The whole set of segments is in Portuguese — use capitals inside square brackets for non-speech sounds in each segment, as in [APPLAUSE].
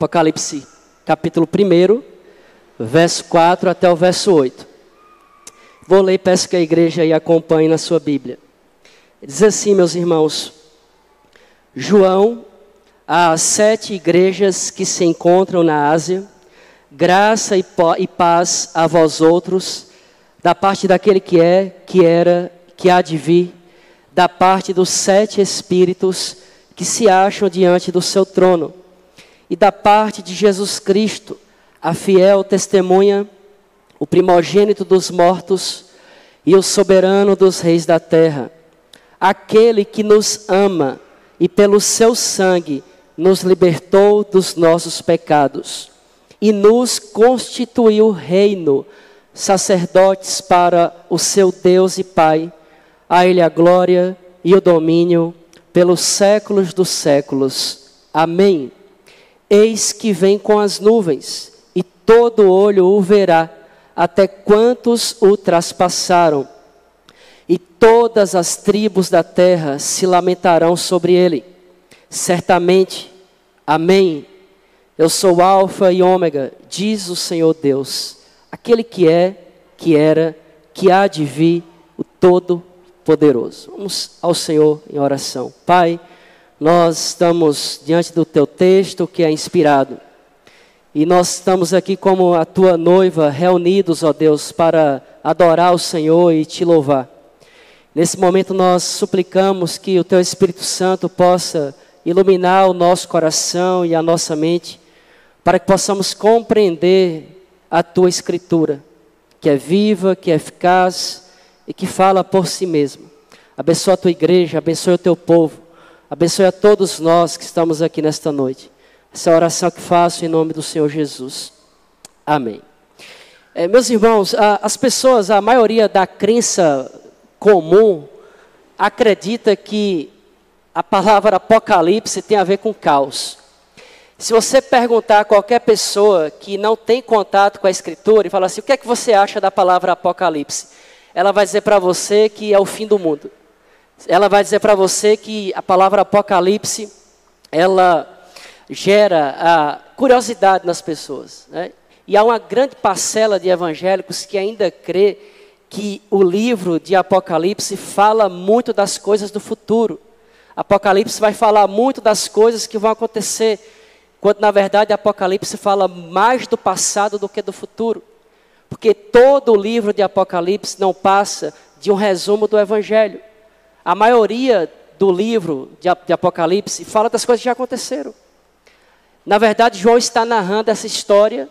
Apocalipse capítulo 1, verso 4 até o verso 8. Vou ler e peço que a igreja aí acompanhe na sua Bíblia. Diz assim, meus irmãos: João, às sete igrejas que se encontram na Ásia, graça e paz a vós outros, da parte daquele que é, que era, que há de vir, da parte dos sete espíritos que se acham diante do seu trono, e da parte de Jesus Cristo, a fiel testemunha, o primogênito dos mortos e o soberano dos reis da terra, aquele que nos ama e pelo seu sangue nos libertou dos nossos pecados e nos constituiu reino, sacerdotes para o seu Deus e Pai. A Ele a glória e o domínio pelos séculos dos séculos. Amém. Eis que vem com as nuvens, e todo olho o verá, até quantos o traspassaram. E todas as tribos da terra se lamentarão sobre ele. Certamente, Amém. Eu sou Alfa e Ômega, diz o Senhor Deus, aquele que é, que era, que há de vir, o Todo-Poderoso. Vamos ao Senhor em oração. Pai, nós estamos diante do teu texto que é inspirado. E nós estamos aqui como a tua noiva, reunidos, ó Deus, para adorar o Senhor e te louvar. Nesse momento nós suplicamos que o teu Espírito Santo possa iluminar o nosso coração e a nossa mente para que possamos compreender a tua escritura, que é viva, que é eficaz e que fala por si mesma. Abençoa a tua igreja, abençoa o teu povo, abençoe a todos nós que estamos aqui nesta noite. Essa é oração que faço em nome do Senhor Jesus. Amém. É, meus irmãos, a, as pessoas, a maioria da crença comum, acredita que a palavra apocalipse tem a ver com caos. Se você perguntar a qualquer pessoa que não tem contato com a Escritura e falar assim, o que é que você acha da palavra Apocalipse? Ela vai dizer para você que é o fim do mundo. Ela vai dizer para você que a palavra Apocalipse, ela gera a curiosidade nas pessoas. Né? E há uma grande parcela de evangélicos que ainda crê que o livro de Apocalipse fala muito das coisas do futuro. Apocalipse vai falar muito das coisas que vão acontecer quando na verdade Apocalipse fala mais do passado do que do futuro. Porque todo o livro de Apocalipse não passa de um resumo do Evangelho. A maioria do livro de Apocalipse fala das coisas que já aconteceram. Na verdade, João está narrando essa história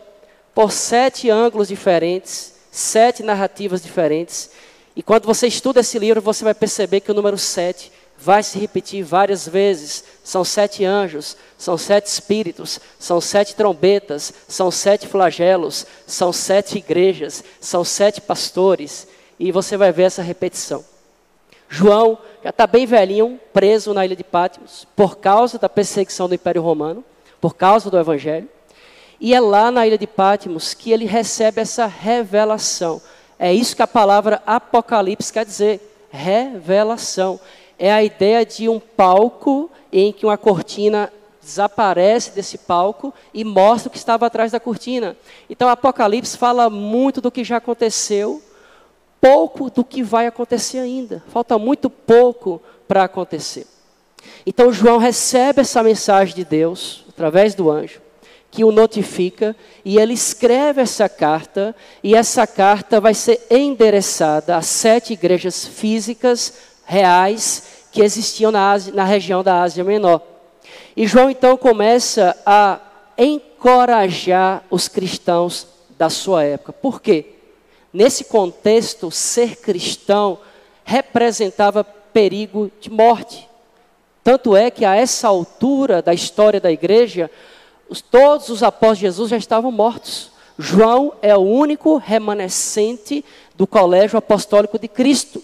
por sete ângulos diferentes, sete narrativas diferentes. E quando você estuda esse livro, você vai perceber que o número sete vai se repetir várias vezes. São sete anjos, são sete espíritos, são sete trombetas, são sete flagelos, são sete igrejas, são sete pastores. E você vai ver essa repetição. João já está bem velhinho, preso na ilha de Patmos, por causa da perseguição do Império Romano, por causa do Evangelho. E é lá na ilha de Patmos que ele recebe essa revelação. É isso que a palavra Apocalipse quer dizer: revelação é a ideia de um palco em que uma cortina desaparece desse palco e mostra o que estava atrás da cortina. Então, Apocalipse fala muito do que já aconteceu, pouco do que vai acontecer ainda. Falta muito pouco para acontecer. Então, João recebe essa mensagem de Deus através do anjo que o notifica e ele escreve essa carta e essa carta vai ser endereçada a sete igrejas físicas reais que existiam na, Ásia, na região da Ásia Menor. E João então começa a encorajar os cristãos da sua época. Por quê? Nesse contexto, ser cristão representava perigo de morte. Tanto é que a essa altura da história da igreja, os, todos os apóstolos de Jesus já estavam mortos. João é o único remanescente do colégio apostólico de Cristo.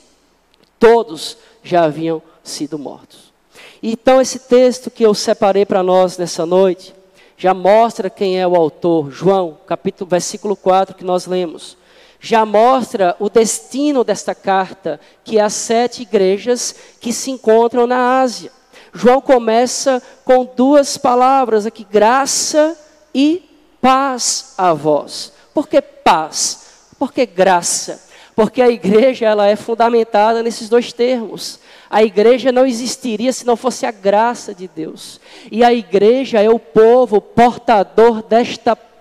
Todos já haviam sido mortos. Então, esse texto que eu separei para nós nessa noite, já mostra quem é o autor, João, capítulo, versículo 4 que nós lemos. Já mostra o destino desta carta, que é as sete igrejas que se encontram na Ásia. João começa com duas palavras aqui, graça e paz a vós. Por que paz? Porque graça. Porque a igreja ela é fundamentada nesses dois termos. A igreja não existiria se não fosse a graça de Deus. E a igreja é o povo portador desta paz.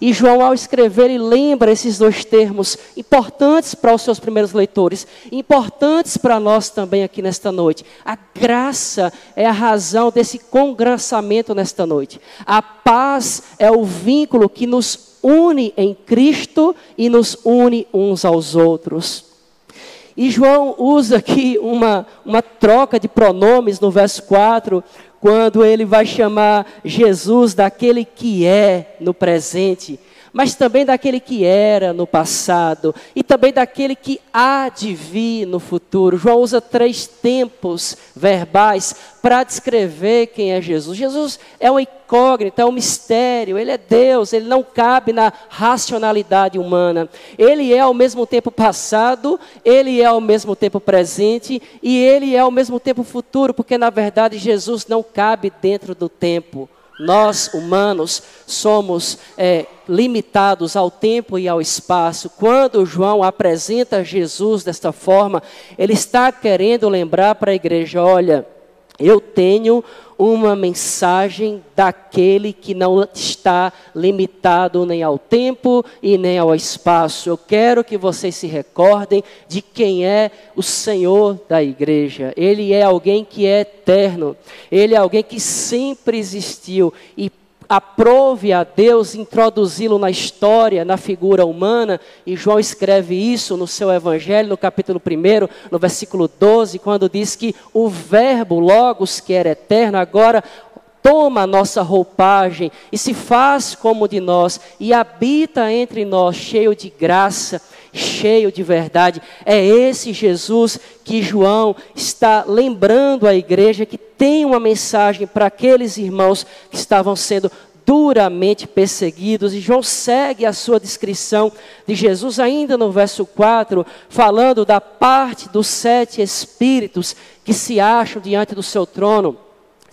E João, ao escrever, ele lembra esses dois termos importantes para os seus primeiros leitores, importantes para nós também aqui nesta noite. A graça é a razão desse congraçamento nesta noite. A paz é o vínculo que nos une em Cristo e nos une uns aos outros. E João usa aqui uma, uma troca de pronomes no verso 4, quando ele vai chamar Jesus daquele que é no presente, mas também daquele que era no passado e também daquele que há de vir no futuro. João usa três tempos verbais para descrever quem é Jesus. Jesus é uma incógnita, é um mistério, ele é Deus, ele não cabe na racionalidade humana. Ele é ao mesmo tempo passado, ele é ao mesmo tempo presente e ele é ao mesmo tempo futuro, porque na verdade Jesus não cabe dentro do tempo. Nós, humanos, somos é, limitados ao tempo e ao espaço. Quando João apresenta Jesus desta forma, ele está querendo lembrar para a igreja: olha, eu tenho uma mensagem daquele que não está limitado nem ao tempo e nem ao espaço. Eu quero que vocês se recordem de quem é o Senhor da igreja. Ele é alguém que é eterno, ele é alguém que sempre existiu e aprove a Deus introduzi-lo na história, na figura humana, e João escreve isso no seu evangelho, no capítulo 1, no versículo 12, quando diz que o verbo logos, que era eterno, agora toma a nossa roupagem e se faz como de nós e habita entre nós, cheio de graça, cheio de verdade. É esse Jesus que João está lembrando à igreja que tem uma mensagem para aqueles irmãos que estavam sendo duramente perseguidos. E João segue a sua descrição de Jesus ainda no verso 4, falando da parte dos sete espíritos que se acham diante do seu trono.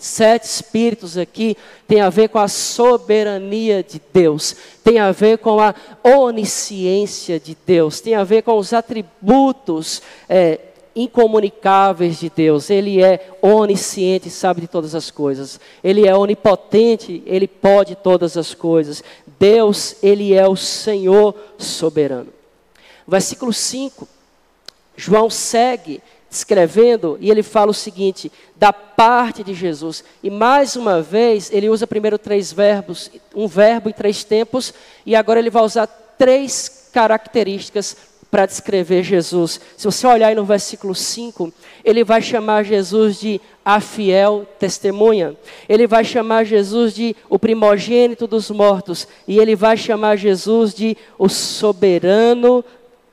Sete espíritos aqui tem a ver com a soberania de Deus, tem a ver com a onisciência de Deus, tem a ver com os atributos é, incomunicáveis de Deus. Ele é onisciente, sabe de todas as coisas. Ele é onipotente, ele pode todas as coisas. Deus, ele é o Senhor soberano. Versículo 5. João segue escrevendo e ele fala o seguinte: da parte de Jesus. E mais uma vez, ele usa primeiro três verbos, um verbo e três tempos, e agora ele vai usar três características para descrever Jesus. Se você olhar aí no versículo 5, ele vai chamar Jesus de a fiel testemunha. Ele vai chamar Jesus de o primogênito dos mortos. E ele vai chamar Jesus de o soberano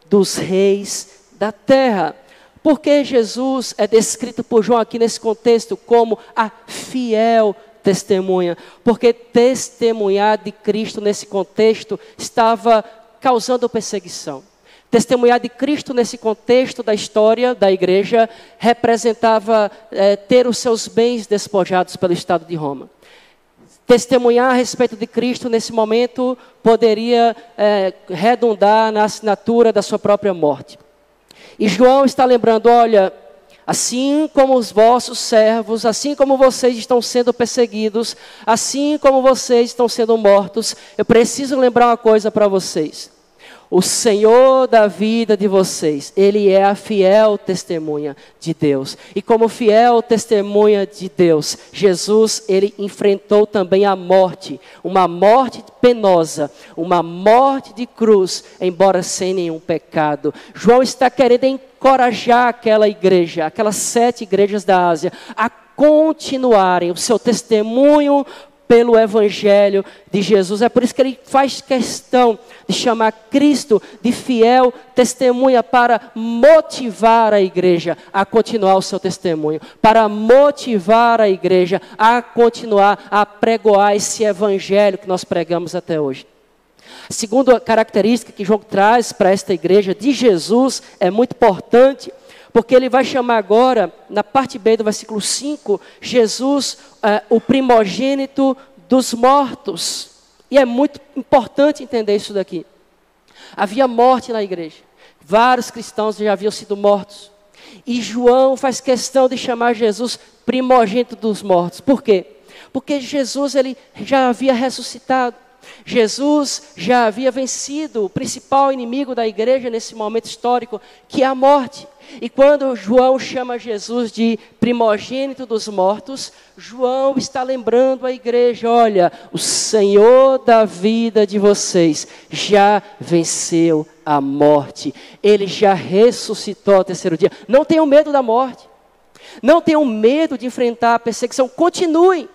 dos reis da terra. Porque Jesus é descrito por João aqui nesse contexto como a fiel testemunha? Porque testemunhar de Cristo nesse contexto estava causando perseguição. Testemunhar de Cristo nesse contexto da história da igreja representava é, ter os seus bens despojados pelo Estado de Roma. Testemunhar a respeito de Cristo nesse momento poderia é, redundar na assinatura da sua própria morte. E João está lembrando: olha, assim como os vossos servos, assim como vocês estão sendo perseguidos, assim como vocês estão sendo mortos, eu preciso lembrar uma coisa para vocês. O Senhor da vida de vocês, Ele é a fiel testemunha de Deus. E como fiel testemunha de Deus, Jesus, Ele enfrentou também a morte, uma morte penosa, uma morte de cruz, embora sem nenhum pecado. João está querendo encorajar aquela igreja, aquelas sete igrejas da Ásia, a continuarem o seu testemunho pelo Evangelho de Jesus. É por isso que ele faz questão de chamar Cristo de fiel testemunha para motivar a igreja a continuar o seu testemunho, para motivar a igreja a continuar a pregoar esse Evangelho que nós pregamos até hoje. A segunda característica que João traz para esta igreja de Jesus é muito importante, porque ele vai chamar agora, na parte B do versículo 5, Jesus, uh, o primogênito dos mortos. E é muito importante entender isso daqui. Havia morte na igreja. Vários cristãos já haviam sido mortos. E João faz questão de chamar Jesus primogênito dos mortos. Por quê? Porque Jesus ele já havia ressuscitado. Jesus já havia vencido o principal inimigo da igreja nesse momento histórico, que é a morte. E quando João chama Jesus de primogênito dos mortos, João está lembrando a igreja: olha, o Senhor da vida de vocês já venceu a morte, ele já ressuscitou ao terceiro dia. Não tenham medo da morte, não tenham medo de enfrentar a perseguição, continuem.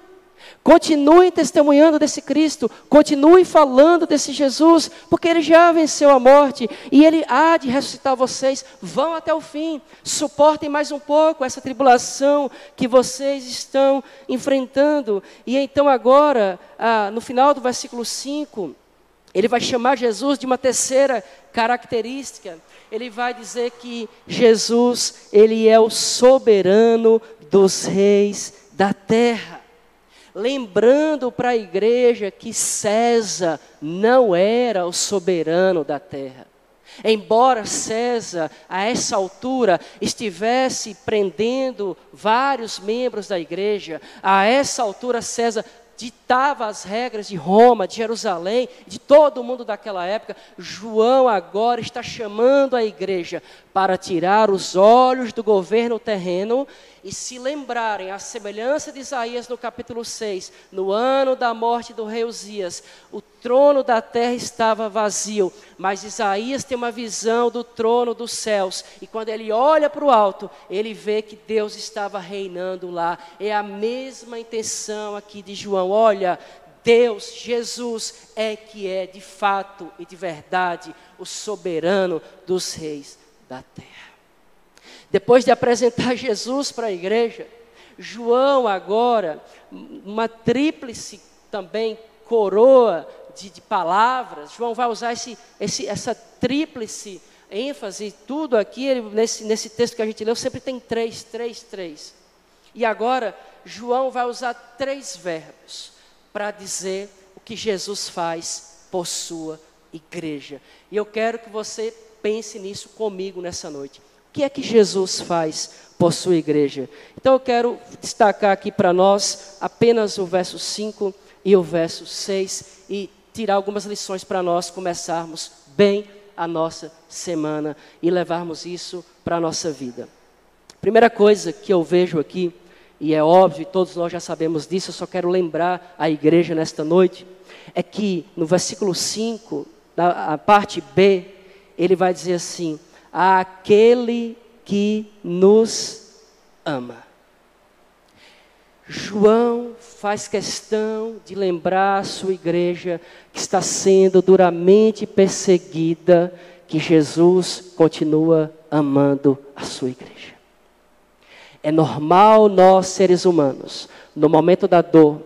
Continue testemunhando desse Cristo, continue falando desse Jesus, porque ele já venceu a morte e ele há de ressuscitar vocês. Vão até o fim, suportem mais um pouco essa tribulação que vocês estão enfrentando. E então, agora, ah, no final do versículo 5, ele vai chamar Jesus de uma terceira característica. Ele vai dizer que Jesus, ele é o soberano dos reis da terra lembrando para a igreja que César não era o soberano da terra. Embora César, a essa altura, estivesse prendendo vários membros da igreja, a essa altura César ditava as regras de Roma, de Jerusalém, de todo o mundo daquela época, João agora está chamando a igreja para tirar os olhos do governo terreno e se lembrarem, a semelhança de Isaías no capítulo 6, no ano da morte do rei Uzias, o trono da terra estava vazio, mas Isaías tem uma visão do trono dos céus, e quando ele olha para o alto, ele vê que Deus estava reinando lá. É a mesma intenção aqui de João. Olha, Deus, Jesus, é que é de fato e de verdade o soberano dos reis da terra. Depois de apresentar [LAUGHS] Jesus para a igreja, João agora, uma tríplice também coroa de, de palavras, João vai usar esse, esse, essa tríplice ênfase, tudo aqui, ele, nesse, nesse texto que a gente leu, sempre tem três, três, três. E agora, João vai usar três verbos para dizer o que Jesus faz por sua igreja. E eu quero que você pense nisso comigo nessa noite que é que Jesus faz por sua igreja? Então eu quero destacar aqui para nós apenas o verso 5 e o verso 6 e tirar algumas lições para nós começarmos bem a nossa semana e levarmos isso para a nossa vida. Primeira coisa que eu vejo aqui, e é óbvio, todos nós já sabemos disso, eu só quero lembrar a igreja nesta noite, é que no versículo 5, na parte B, ele vai dizer assim: àquele que nos ama. João faz questão de lembrar a sua igreja que está sendo duramente perseguida, que Jesus continua amando a sua igreja. É normal nós, seres humanos, no momento da dor,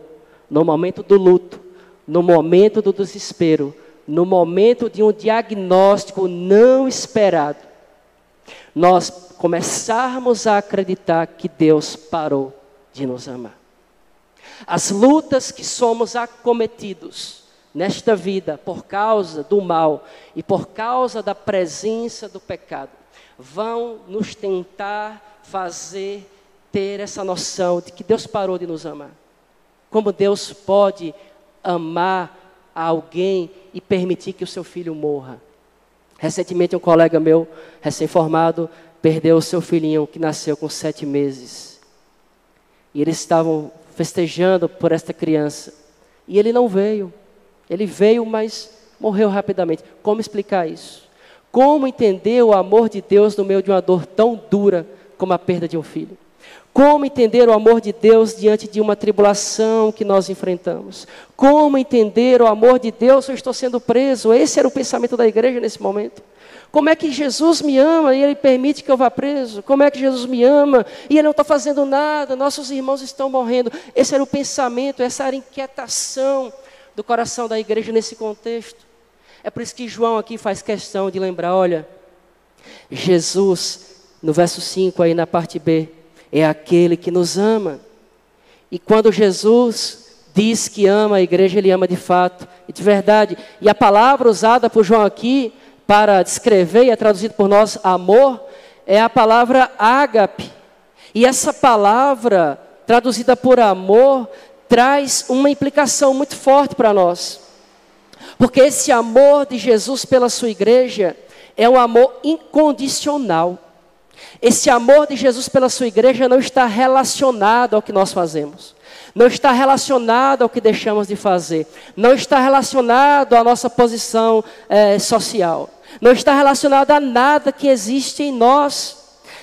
no momento do luto, no momento do desespero, no momento de um diagnóstico não esperado, nós começarmos a acreditar que Deus parou de nos amar. As lutas que somos acometidos nesta vida por causa do mal e por causa da presença do pecado vão nos tentar fazer ter essa noção de que Deus parou de nos amar. Como Deus pode amar alguém e permitir que o seu filho morra? Recentemente, um colega meu, recém-formado, perdeu o seu filhinho que nasceu com sete meses. E eles estavam festejando por esta criança. E ele não veio. Ele veio, mas morreu rapidamente. Como explicar isso? Como entender o amor de Deus no meio de uma dor tão dura como a perda de um filho? Como entender o amor de Deus diante de uma tribulação que nós enfrentamos? Como entender o amor de Deus se eu estou sendo preso? Esse era o pensamento da igreja nesse momento. Como é que Jesus me ama e Ele permite que eu vá preso? Como é que Jesus me ama e Ele não está fazendo nada? Nossos irmãos estão morrendo. Esse era o pensamento, essa era a inquietação do coração da igreja nesse contexto. É por isso que João aqui faz questão de lembrar: olha, Jesus, no verso 5 aí na parte B, é aquele que nos ama. E quando Jesus diz que ama a igreja, ele ama de fato, E de verdade, e a palavra usada por João aqui para descrever e é traduzido por nós amor é a palavra ágape. E essa palavra traduzida por amor traz uma implicação muito forte para nós. Porque esse amor de Jesus pela sua igreja é um amor incondicional. Esse amor de Jesus pela sua igreja não está relacionado ao que nós fazemos, não está relacionado ao que deixamos de fazer, não está relacionado à nossa posição é, social, não está relacionado a nada que existe em nós.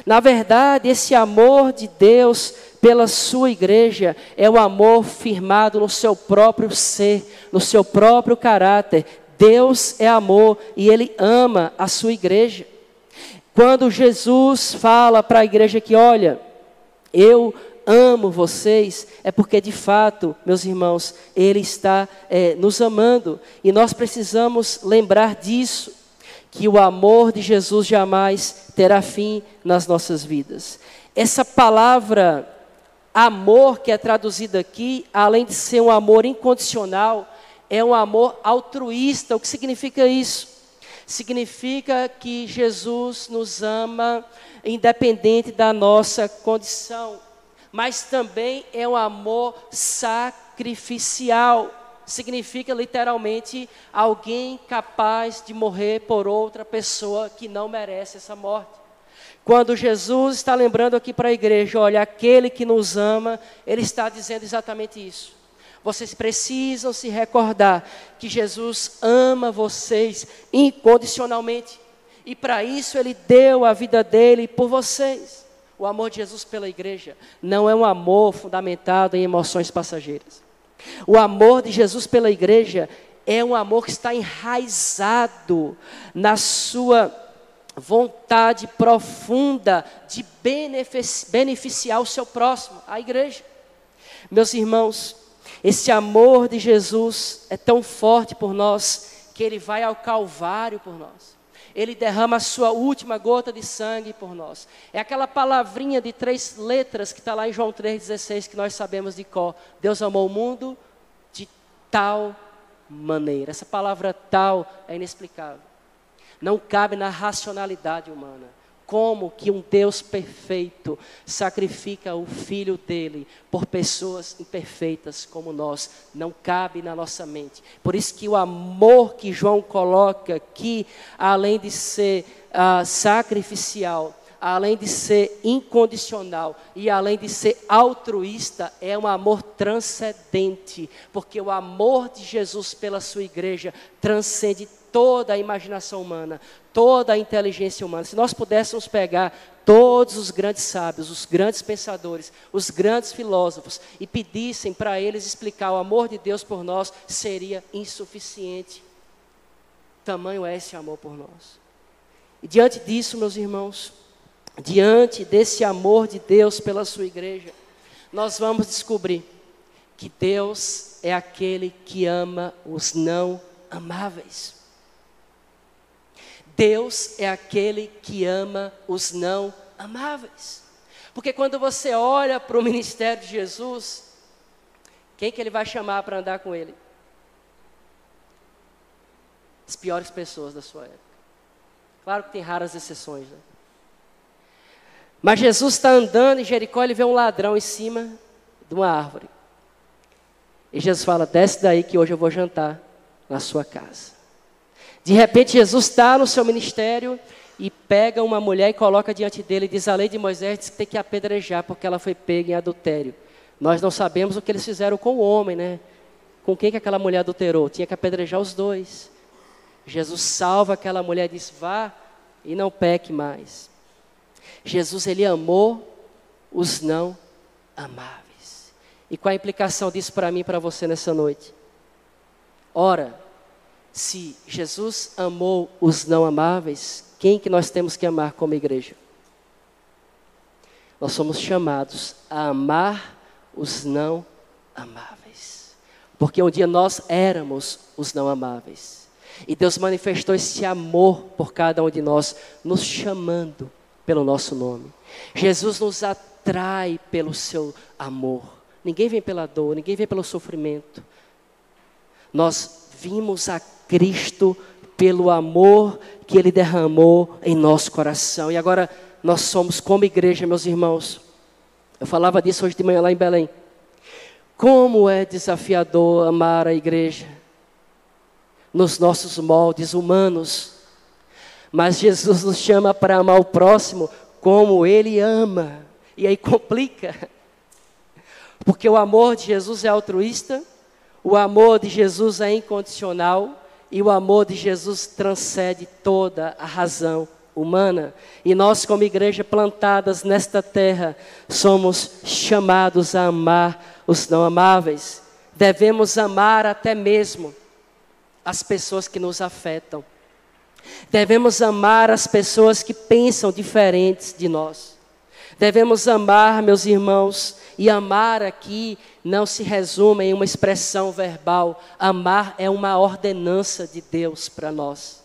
Na verdade, esse amor de Deus pela sua igreja é um amor firmado no seu próprio ser, no seu próprio caráter. Deus é amor e Ele ama a sua igreja. Quando Jesus fala para a igreja que, olha, eu amo vocês, é porque de fato, meus irmãos, Ele está é, nos amando e nós precisamos lembrar disso, que o amor de Jesus jamais terá fim nas nossas vidas. Essa palavra amor que é traduzida aqui, além de ser um amor incondicional, é um amor altruísta. O que significa isso? Significa que Jesus nos ama independente da nossa condição, mas também é um amor sacrificial. Significa literalmente alguém capaz de morrer por outra pessoa que não merece essa morte. Quando Jesus está lembrando aqui para a igreja, olha, aquele que nos ama, ele está dizendo exatamente isso. Vocês precisam se recordar que Jesus ama vocês incondicionalmente. E para isso ele deu a vida dele por vocês. O amor de Jesus pela igreja não é um amor fundamentado em emoções passageiras. O amor de Jesus pela igreja é um amor que está enraizado na sua vontade profunda de beneficiar o seu próximo, a igreja. Meus irmãos, esse amor de Jesus é tão forte por nós que ele vai ao Calvário por nós. Ele derrama a sua última gota de sangue por nós. É aquela palavrinha de três letras que está lá em João 3,16 que nós sabemos de cor. Deus amou o mundo de tal maneira. Essa palavra tal é inexplicável. Não cabe na racionalidade humana como que um Deus perfeito sacrifica o filho dele por pessoas imperfeitas como nós, não cabe na nossa mente. Por isso que o amor que João coloca aqui, além de ser uh, sacrificial, além de ser incondicional e além de ser altruísta, é um amor transcendente, porque o amor de Jesus pela sua igreja transcende toda a imaginação humana, toda a inteligência humana. Se nós pudéssemos pegar todos os grandes sábios, os grandes pensadores, os grandes filósofos e pedissem para eles explicar o amor de Deus por nós, seria insuficiente. Tamanho é esse amor por nós. E diante disso, meus irmãos, diante desse amor de Deus pela sua igreja, nós vamos descobrir que Deus é aquele que ama os não amáveis. Deus é aquele que ama os não amáveis. Porque quando você olha para o ministério de Jesus, quem que ele vai chamar para andar com ele? As piores pessoas da sua época. Claro que tem raras exceções, né? Mas Jesus está andando em Jericó, ele vê um ladrão em cima de uma árvore. E Jesus fala: desce daí que hoje eu vou jantar na sua casa. De repente, Jesus está no seu ministério e pega uma mulher e coloca diante dele e diz: A lei de Moisés diz que tem que apedrejar porque ela foi pega em adultério. Nós não sabemos o que eles fizeram com o homem, né? Com quem que aquela mulher adulterou? Tinha que apedrejar os dois. Jesus salva aquela mulher e diz: Vá e não peque mais. Jesus, ele amou os não amáveis. E qual a implicação disso para mim e para você nessa noite? Ora, se Jesus amou os não amáveis, quem que nós temos que amar como igreja? Nós somos chamados a amar os não amáveis. Porque um dia nós éramos os não amáveis. E Deus manifestou esse amor por cada um de nós, nos chamando pelo nosso nome. Jesus nos atrai pelo seu amor. Ninguém vem pela dor, ninguém vem pelo sofrimento. Nós vimos a Cristo pelo amor que Ele derramou em nosso coração. E agora nós somos como igreja, meus irmãos. Eu falava disso hoje de manhã lá em Belém. Como é desafiador amar a igreja nos nossos moldes humanos. Mas Jesus nos chama para amar o próximo como Ele ama. E aí complica. Porque o amor de Jesus é altruísta, o amor de Jesus é incondicional e o amor de Jesus transcende toda a razão humana. E nós, como igreja plantadas nesta terra, somos chamados a amar os não amáveis. Devemos amar até mesmo as pessoas que nos afetam. Devemos amar as pessoas que pensam diferentes de nós. Devemos amar, meus irmãos, e amar aqui não se resume em uma expressão verbal. Amar é uma ordenança de Deus para nós.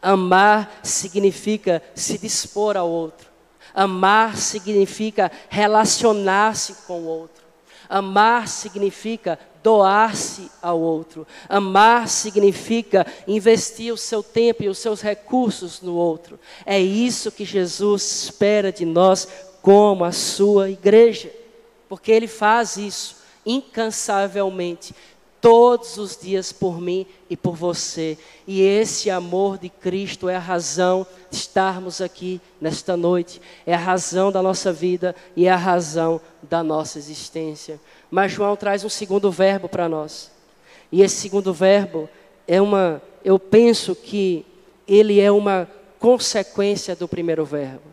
Amar significa se dispor ao outro. Amar significa relacionar-se com o outro. Amar significa doar-se ao outro. Amar significa investir o seu tempo e os seus recursos no outro. É isso que Jesus espera de nós como a sua igreja. Porque ele faz isso incansavelmente todos os dias por mim e por você. E esse amor de Cristo é a razão de estarmos aqui nesta noite, é a razão da nossa vida e é a razão da nossa existência. Mas João traz um segundo verbo para nós. E esse segundo verbo é uma, eu penso que ele é uma consequência do primeiro verbo.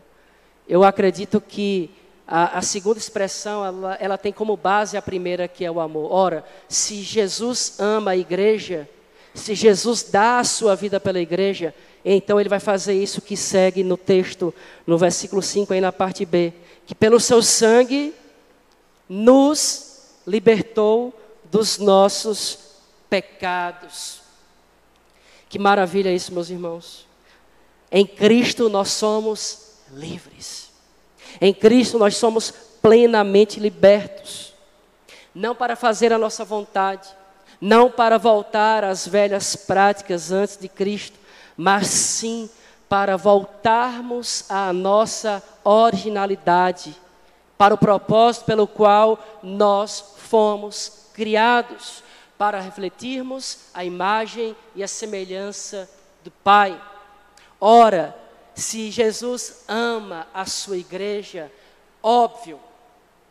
Eu acredito que a, a, segunda expressão, ela, ela tem como base a primeira, que é o amor. Ora, se Jesus ama a igreja, se Jesus dá a sua vida pela igreja, então ele vai fazer isso que segue no texto, no versículo 5, aí na parte B, que pelo seu sangue nos libertou dos nossos pecados. Que maravilha isso, meus irmãos. Em Cristo nós somos livres. Em Cristo nós somos plenamente libertos. Não para fazer a nossa vontade, não para voltar às velhas práticas antes de Cristo, mas sim para voltarmos à nossa originalidade, para o propósito pelo qual nós fomos criados, para refletirmos a imagem e a semelhança do Pai. Ora, se Jesus ama a sua igreja, óbvio,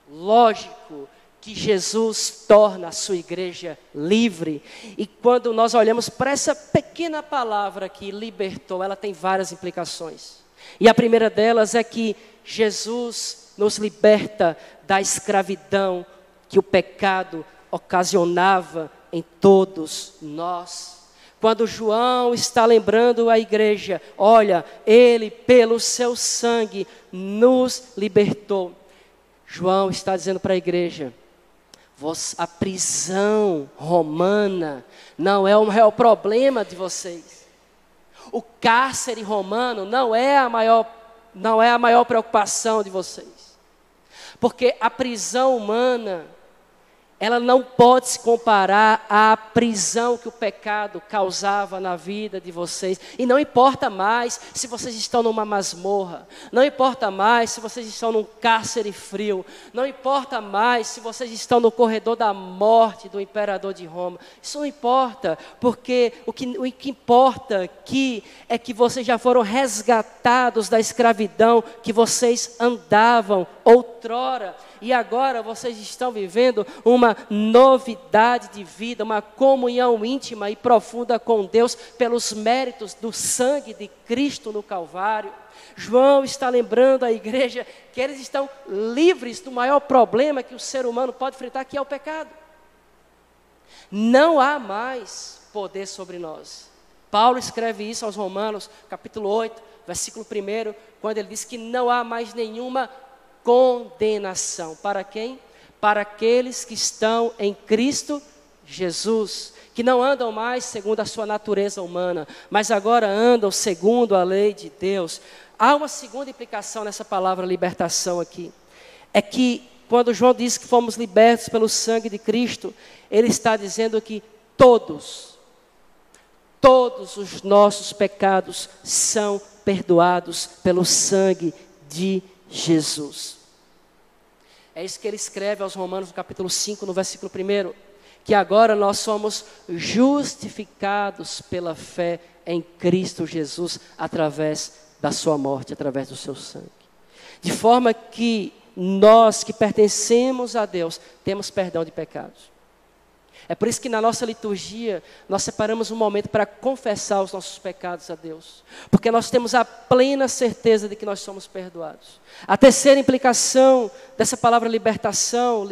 lógico, que Jesus torna a sua igreja livre. E quando nós olhamos para essa pequena palavra que libertou, ela tem várias implicações. E a primeira delas é que Jesus nos liberta da escravidão que o pecado ocasionava em todos nós. Quando João está lembrando a igreja, olha, ele pelo seu sangue nos libertou. João está dizendo para a igreja: a prisão romana não é o maior problema de vocês. O cárcere romano não é a maior, não é a maior preocupação de vocês. Porque a prisão humana ela não pode se comparar à prisão que o pecado causava na vida de vocês. E não importa mais se vocês estão numa masmorra, não importa mais se vocês estão num cárcere frio, não importa mais se vocês estão no corredor da morte do imperador de Roma. Isso não importa, porque o que, o que importa aqui é que vocês já foram resgatados da escravidão que vocês andavam outrora e agora vocês estão vivendo uma novidade de vida, uma comunhão íntima e profunda com Deus pelos méritos do sangue de Cristo no Calvário. João está lembrando a igreja que eles estão livres do maior problema que o ser humano pode enfrentar, que é o pecado. Não há mais poder sobre nós. Paulo escreve isso aos Romanos, capítulo 8, versículo 1, quando ele diz que não há mais nenhuma condenação. Para quem? Para aqueles que estão em Cristo Jesus, que não andam mais segundo a sua natureza humana, mas agora andam segundo a lei de Deus. Há uma segunda implicação nessa palavra libertação aqui. É que quando João diz que fomos libertos pelo sangue de Cristo, ele está dizendo que todos, Todos os nossos pecados são perdoados pelo sangue de Jesus. É isso que ele escreve aos Romanos no capítulo 5, no versículo 1, que agora nós somos justificados pela fé em Cristo Jesus através da sua morte, através do seu sangue. De forma que nós que pertencemos a Deus temos perdão de pecados. É por isso que na nossa liturgia nós separamos um momento para confessar os nossos pecados a Deus, porque nós temos a plena certeza de que nós somos perdoados. A terceira implicação dessa palavra libertação,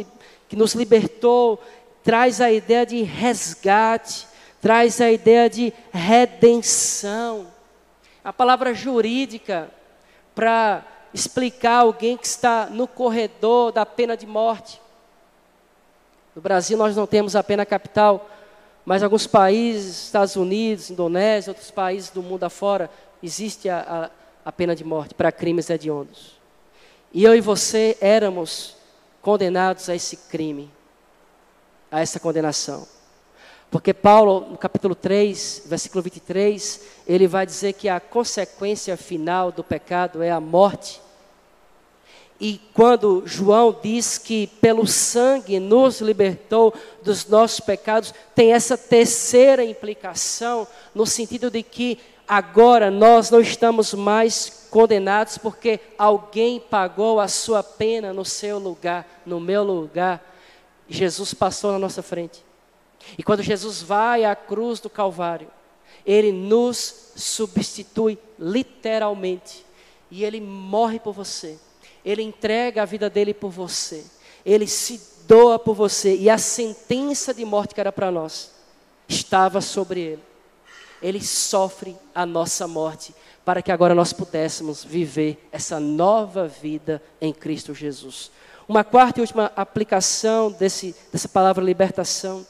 que nos libertou, traz a ideia de resgate, traz a ideia de redenção. A palavra jurídica para explicar alguém que está no corredor da pena de morte. No Brasil nós não temos a pena capital, mas alguns países, Estados Unidos, Indonésia, outros países do mundo afora, existe a, a, a pena de morte para crimes hediondos. E eu e você éramos condenados a esse crime, a essa condenação. Porque Paulo, no capítulo 3, versículo 23, ele vai dizer que a consequência final do pecado é a morte. E quando João diz que pelo sangue nos libertou dos nossos pecados, tem essa terceira implicação, no sentido de que agora nós não estamos mais condenados porque alguém pagou a sua pena no seu lugar, no meu lugar. Jesus passou na nossa frente. E quando Jesus vai à cruz do Calvário, ele nos substitui literalmente. E ele morre por você ele entrega a vida dele por você. Ele se doa por você. E a sentença de morte que era para nós estava sobre ele. Ele sofre a nossa morte para que agora nós pudéssemos viver essa nova vida em Cristo Jesus. Uma quarta e última aplicação desse, dessa palavra libertação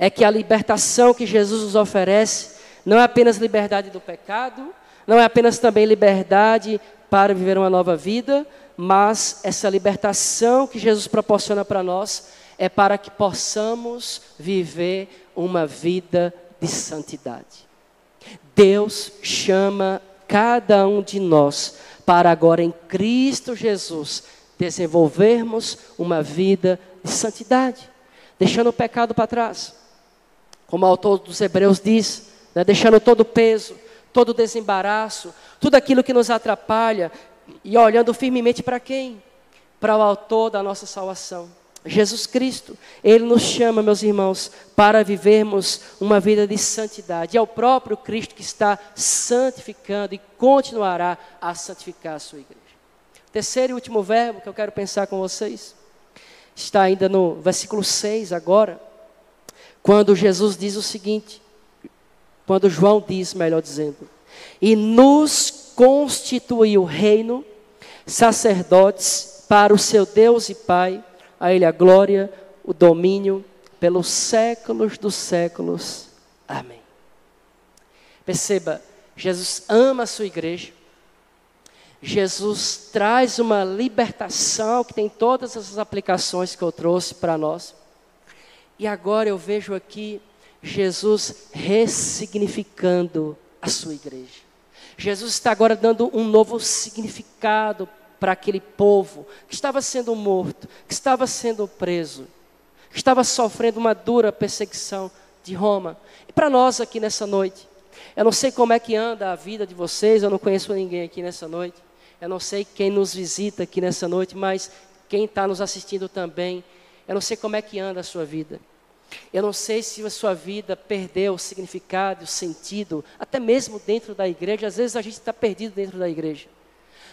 é que a libertação que Jesus nos oferece não é apenas liberdade do pecado, não é apenas também liberdade para viver uma nova vida, mas essa libertação que Jesus proporciona para nós é para que possamos viver uma vida de santidade. Deus chama cada um de nós para agora em Cristo Jesus desenvolvermos uma vida de santidade, deixando o pecado para trás. Como o autor dos Hebreus diz, né, deixando todo o peso, todo desembaraço, tudo aquilo que nos atrapalha, e olhando firmemente para quem? Para o autor da nossa salvação. Jesus Cristo, Ele nos chama, meus irmãos, para vivermos uma vida de santidade. É o próprio Cristo que está santificando e continuará a santificar a sua igreja. Terceiro e último verbo que eu quero pensar com vocês está ainda no versículo 6 agora, quando Jesus diz o seguinte: quando João diz, melhor dizendo, e nos constituiu reino, sacerdotes para o seu Deus e Pai, a Ele a glória, o domínio pelos séculos dos séculos. Amém. Perceba, Jesus ama a sua igreja. Jesus traz uma libertação que tem todas essas aplicações que eu trouxe para nós. E agora eu vejo aqui Jesus ressignificando a sua igreja. Jesus está agora dando um novo significado para aquele povo que estava sendo morto, que estava sendo preso, que estava sofrendo uma dura perseguição de Roma. E para nós aqui nessa noite, eu não sei como é que anda a vida de vocês, eu não conheço ninguém aqui nessa noite, eu não sei quem nos visita aqui nessa noite, mas quem está nos assistindo também, eu não sei como é que anda a sua vida. Eu não sei se a sua vida perdeu o significado, o sentido, até mesmo dentro da igreja. Às vezes a gente está perdido dentro da igreja.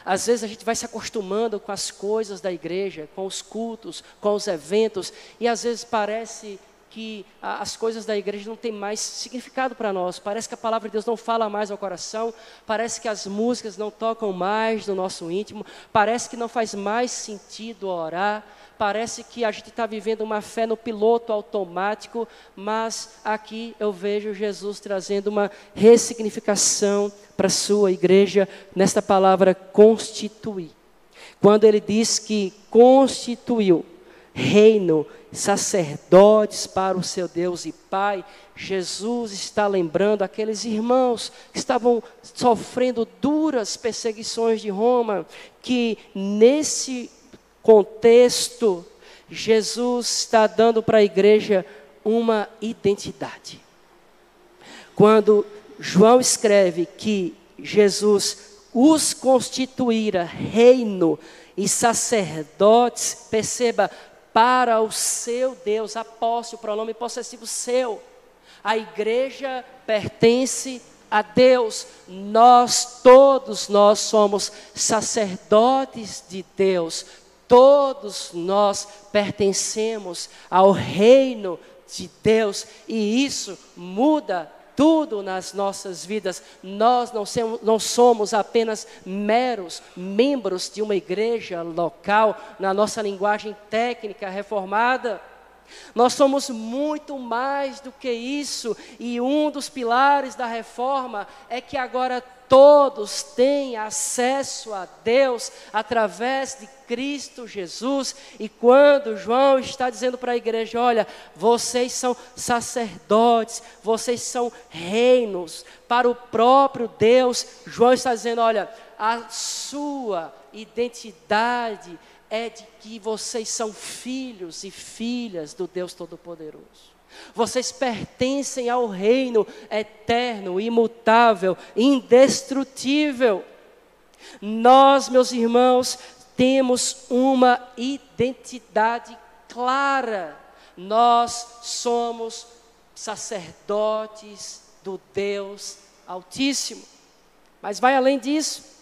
Às vezes a gente vai se acostumando com as coisas da igreja, com os cultos, com os eventos, e às vezes parece que as coisas da igreja não têm mais significado para nós. Parece que a palavra de Deus não fala mais ao coração, parece que as músicas não tocam mais no nosso íntimo, parece que não faz mais sentido orar, parece que a gente está vivendo uma fé no piloto automático, mas aqui eu vejo Jesus trazendo uma ressignificação para a sua igreja nesta palavra constituir. Quando ele diz que constituiu, reino, sacerdotes para o seu Deus e Pai. Jesus está lembrando aqueles irmãos que estavam sofrendo duras perseguições de Roma, que nesse contexto, Jesus está dando para a igreja uma identidade. Quando João escreve que Jesus os constituíra reino e sacerdotes, perceba, para o seu Deus, apóstolo, pronome possessivo seu. A igreja pertence a Deus. Nós, todos nós somos sacerdotes de Deus. Todos nós pertencemos ao reino de Deus e isso muda tudo nas nossas vidas. Nós não, somos, não somos apenas meros membros de uma igreja local, na nossa linguagem técnica reformada. Nós somos muito mais do que isso, e um dos pilares da reforma é que agora todos têm acesso a Deus através de Cristo Jesus. E quando João está dizendo para a igreja: olha, vocês são sacerdotes, vocês são reinos para o próprio Deus, João está dizendo: olha, a sua identidade é de que vocês são filhos e filhas do Deus Todo-Poderoso. Vocês pertencem ao reino eterno, imutável, indestrutível. Nós, meus irmãos, temos uma identidade clara. Nós somos sacerdotes do Deus Altíssimo. Mas vai além disso.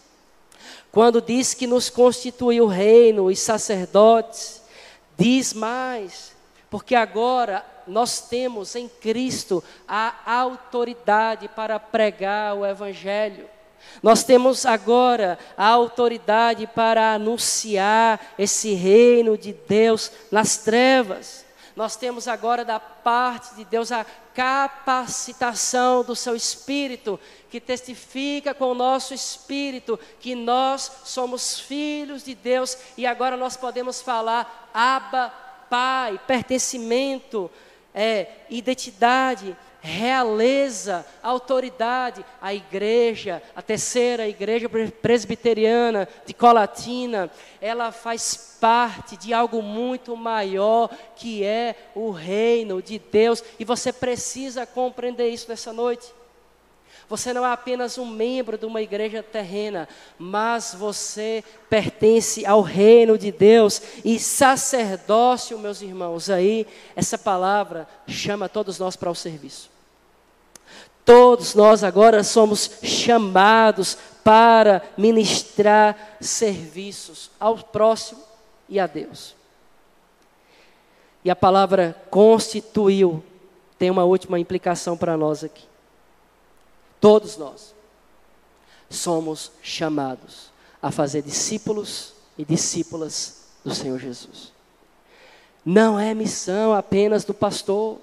Quando diz que nos constituiu reino e sacerdotes, diz mais, porque agora nós temos em Cristo a autoridade para pregar o Evangelho. Nós temos agora a autoridade para anunciar esse reino de Deus nas trevas. Nós temos agora da parte de Deus a capacitação do seu espírito, que testifica com o nosso espírito que nós somos filhos de Deus e agora nós podemos falar Abba, Pai, pertencimento, é, identidade, realeza, autoridade. A igreja, a terceira igreja presbiteriana de Colatina, ela faz parte de algo muito maior que é o reino de Deus e você precisa compreender isso nessa noite. Você não é apenas um membro de uma igreja terrena, mas você pertence ao reino de Deus e sacerdócio, meus irmãos. Aí, essa palavra chama todos nós para o serviço. Todos nós agora somos chamados para ministrar serviços ao próximo e a Deus. E a palavra constituiu tem uma última implicação para nós aqui. Todos nós somos chamados a fazer discípulos e discípulas do Senhor Jesus. Não é missão apenas do pastor.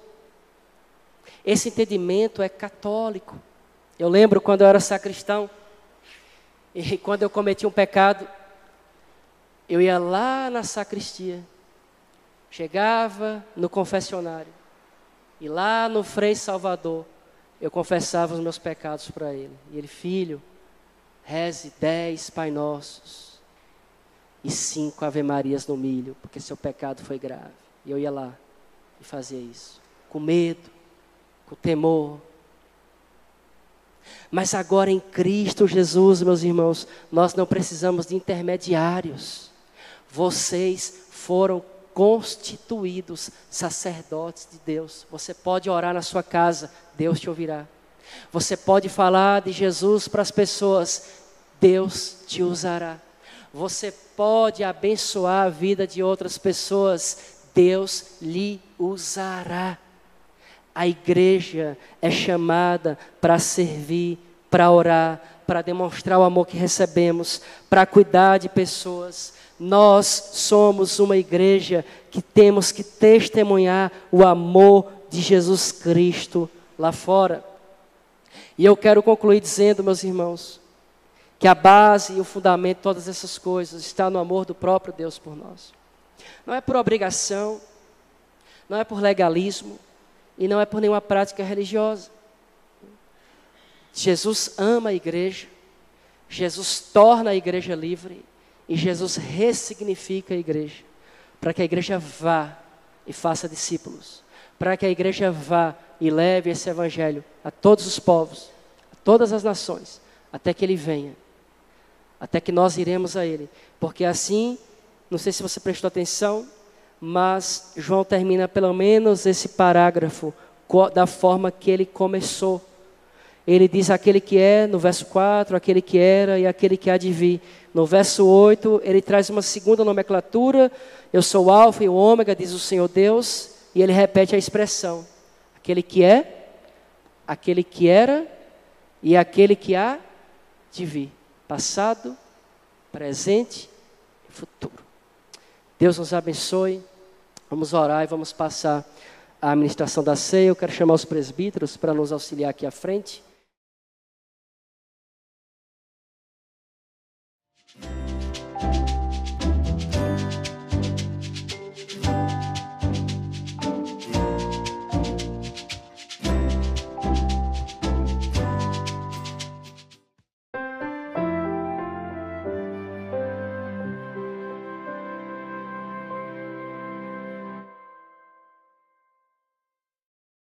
Esse entendimento é católico. Eu lembro quando eu era sacristão, e quando eu cometi um pecado, eu ia lá na sacristia, chegava no confessionário, e lá no Frei Salvador, eu confessava os meus pecados para ele. E ele, filho, reze dez Pai Nossos e cinco Ave Marias no milho, porque seu pecado foi grave. E eu ia lá e fazia isso, com medo, com temor. Mas agora em Cristo Jesus, meus irmãos, nós não precisamos de intermediários. Vocês foram constituídos sacerdotes de Deus. Você pode orar na sua casa, Deus te ouvirá. Você pode falar de Jesus para as pessoas, Deus te usará. Você pode abençoar a vida de outras pessoas, Deus lhe usará. A igreja é chamada para servir, para orar, para demonstrar o amor que recebemos, para cuidar de pessoas. Nós somos uma igreja que temos que testemunhar o amor de Jesus Cristo lá fora. E eu quero concluir dizendo, meus irmãos, que a base e o fundamento de todas essas coisas está no amor do próprio Deus por nós. Não é por obrigação, não é por legalismo e não é por nenhuma prática religiosa. Jesus ama a igreja, Jesus torna a igreja livre. E Jesus ressignifica a igreja, para que a igreja vá e faça discípulos, para que a igreja vá e leve esse evangelho a todos os povos, a todas as nações, até que ele venha, até que nós iremos a ele, porque assim, não sei se você prestou atenção, mas João termina pelo menos esse parágrafo da forma que ele começou. Ele diz aquele que é, no verso 4, aquele que era e aquele que há de vir. No verso 8, ele traz uma segunda nomenclatura. Eu sou o Alfa e o Ômega, diz o Senhor Deus. E ele repete a expressão: aquele que é, aquele que era e aquele que há de vir. Passado, presente e futuro. Deus nos abençoe. Vamos orar e vamos passar a administração da ceia. Eu quero chamar os presbíteros para nos auxiliar aqui à frente.